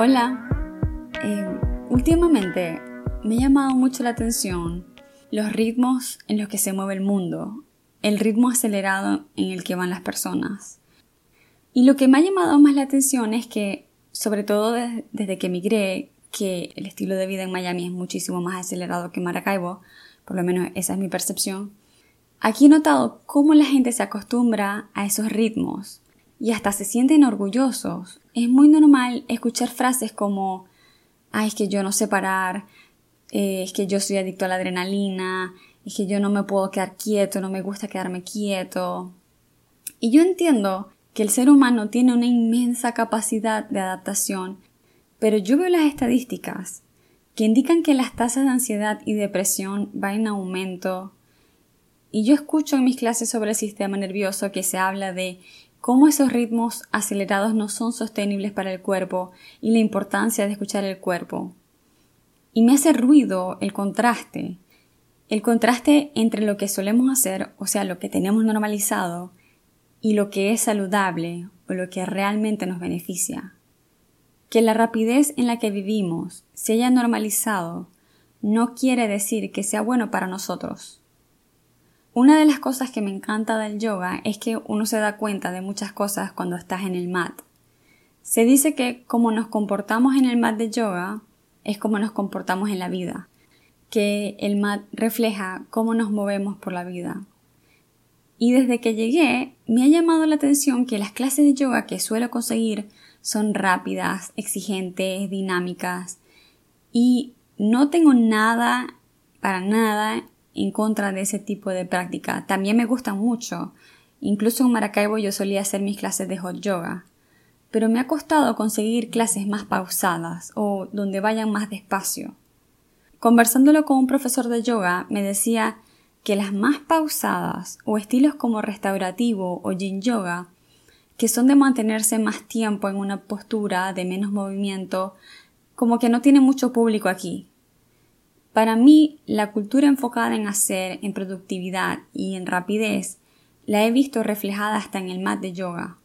Hola. Eh, últimamente me ha llamado mucho la atención los ritmos en los que se mueve el mundo, el ritmo acelerado en el que van las personas. Y lo que me ha llamado más la atención es que, sobre todo desde que emigré, que el estilo de vida en Miami es muchísimo más acelerado que en Maracaibo, por lo menos esa es mi percepción, aquí he notado cómo la gente se acostumbra a esos ritmos y hasta se sienten orgullosos. Es muy normal escuchar frases como, ay, es que yo no sé parar, eh, es que yo soy adicto a la adrenalina, es que yo no me puedo quedar quieto, no me gusta quedarme quieto. Y yo entiendo que el ser humano tiene una inmensa capacidad de adaptación, pero yo veo las estadísticas que indican que las tasas de ansiedad y depresión van en aumento. Y yo escucho en mis clases sobre el sistema nervioso que se habla de cómo esos ritmos acelerados no son sostenibles para el cuerpo y la importancia de escuchar el cuerpo. Y me hace ruido el contraste, el contraste entre lo que solemos hacer, o sea, lo que tenemos normalizado, y lo que es saludable o lo que realmente nos beneficia. Que la rapidez en la que vivimos se haya normalizado no quiere decir que sea bueno para nosotros. Una de las cosas que me encanta del yoga es que uno se da cuenta de muchas cosas cuando estás en el mat. Se dice que como nos comportamos en el mat de yoga es como nos comportamos en la vida, que el mat refleja cómo nos movemos por la vida. Y desde que llegué me ha llamado la atención que las clases de yoga que suelo conseguir son rápidas, exigentes, dinámicas y no tengo nada, para nada, en contra de ese tipo de práctica. También me gustan mucho. Incluso en Maracaibo yo solía hacer mis clases de hot yoga. Pero me ha costado conseguir clases más pausadas o donde vayan más despacio. Conversándolo con un profesor de yoga me decía que las más pausadas o estilos como restaurativo o yin yoga, que son de mantenerse más tiempo en una postura de menos movimiento, como que no tiene mucho público aquí. Para mí, la cultura enfocada en hacer, en productividad y en rapidez, la he visto reflejada hasta en el mat de yoga.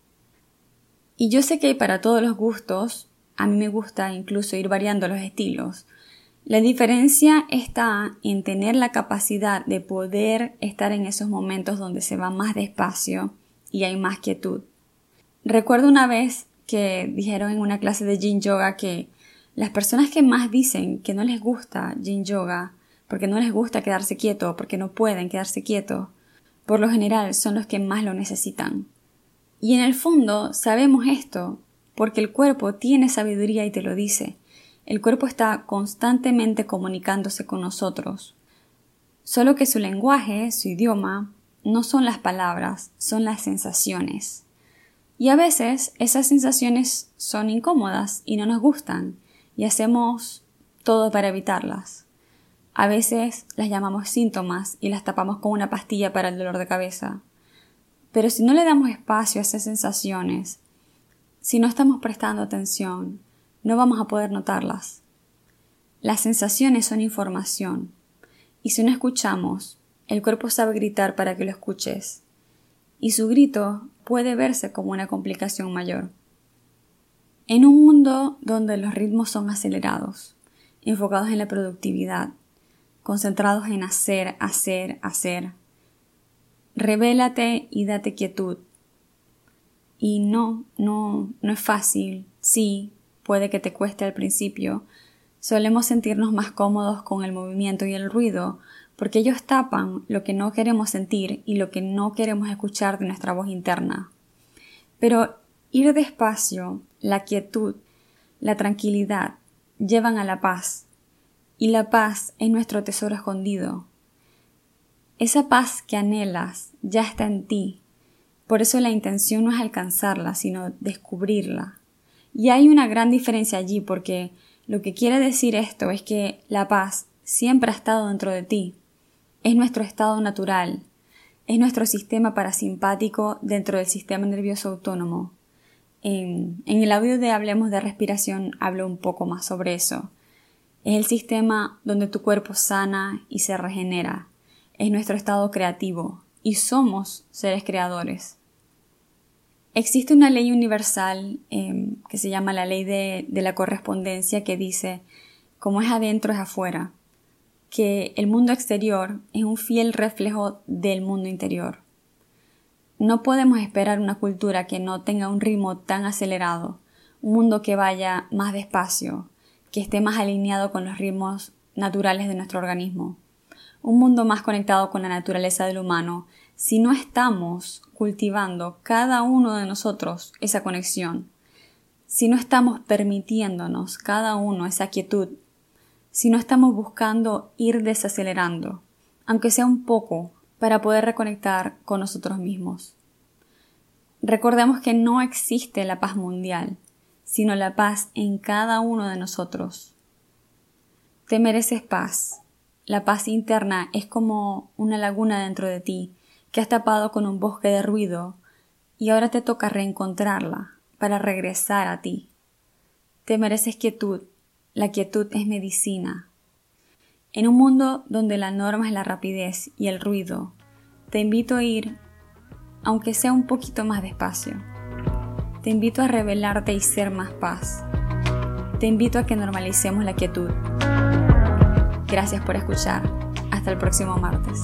Y yo sé que para todos los gustos, a mí me gusta incluso ir variando los estilos. La diferencia está en tener la capacidad de poder estar en esos momentos donde se va más despacio y hay más quietud. Recuerdo una vez que dijeron en una clase de Yin Yoga que las personas que más dicen que no les gusta Yin Yoga, porque no les gusta quedarse quieto, porque no pueden quedarse quieto, por lo general son los que más lo necesitan. Y en el fondo sabemos esto, porque el cuerpo tiene sabiduría y te lo dice. El cuerpo está constantemente comunicándose con nosotros. Solo que su lenguaje, su idioma, no son las palabras, son las sensaciones. Y a veces esas sensaciones son incómodas y no nos gustan, y hacemos todo para evitarlas. A veces las llamamos síntomas y las tapamos con una pastilla para el dolor de cabeza. Pero si no le damos espacio a esas sensaciones, si no estamos prestando atención, no vamos a poder notarlas. Las sensaciones son información, y si no escuchamos, el cuerpo sabe gritar para que lo escuches, y su grito puede verse como una complicación mayor. En un mundo donde los ritmos son acelerados, enfocados en la productividad, concentrados en hacer, hacer, hacer, revélate y date quietud. Y no, no, no es fácil, sí, puede que te cueste al principio. Solemos sentirnos más cómodos con el movimiento y el ruido, porque ellos tapan lo que no queremos sentir y lo que no queremos escuchar de nuestra voz interna. Pero Ir despacio, la quietud, la tranquilidad llevan a la paz, y la paz es nuestro tesoro escondido. Esa paz que anhelas ya está en ti, por eso la intención no es alcanzarla, sino descubrirla. Y hay una gran diferencia allí porque lo que quiere decir esto es que la paz siempre ha estado dentro de ti. Es nuestro estado natural. Es nuestro sistema parasimpático dentro del sistema nervioso autónomo. En, el audio de Hablemos de Respiración hablo un poco más sobre eso. Es el sistema donde tu cuerpo sana y se regenera. Es nuestro estado creativo y somos seres creadores. Existe una ley universal em, que se llama la ley de la correspondencia que dice, como es adentro es afuera, que el mundo exterior es un fiel reflejo del mundo interior. No podemos esperar una cultura que no tenga un ritmo tan acelerado, un mundo que vaya más despacio, que esté más alineado con los ritmos naturales de nuestro organismo, un mundo más conectado con la naturaleza del humano, si no estamos cultivando cada uno de nosotros esa conexión, si no estamos permitiéndonos cada uno esa quietud, si no estamos buscando ir desacelerando, aunque sea un poco, para poder reconectar con nosotros mismos. Recordemos que no existe la paz mundial, sino la paz en cada uno de nosotros. Te mereces paz. La paz interna es como una laguna dentro de ti que has tapado con un bosque de ruido y ahora te toca reencontrarla para regresar a ti. Te mereces quietud. La quietud es medicina. En un mundo donde la norma es la rapidez y el ruido, te invito a ir, aunque sea un poquito más despacio. Te invito a revelarte y ser más paz. Te invito a que normalicemos la quietud. Gracias por escuchar. Hasta el próximo martes.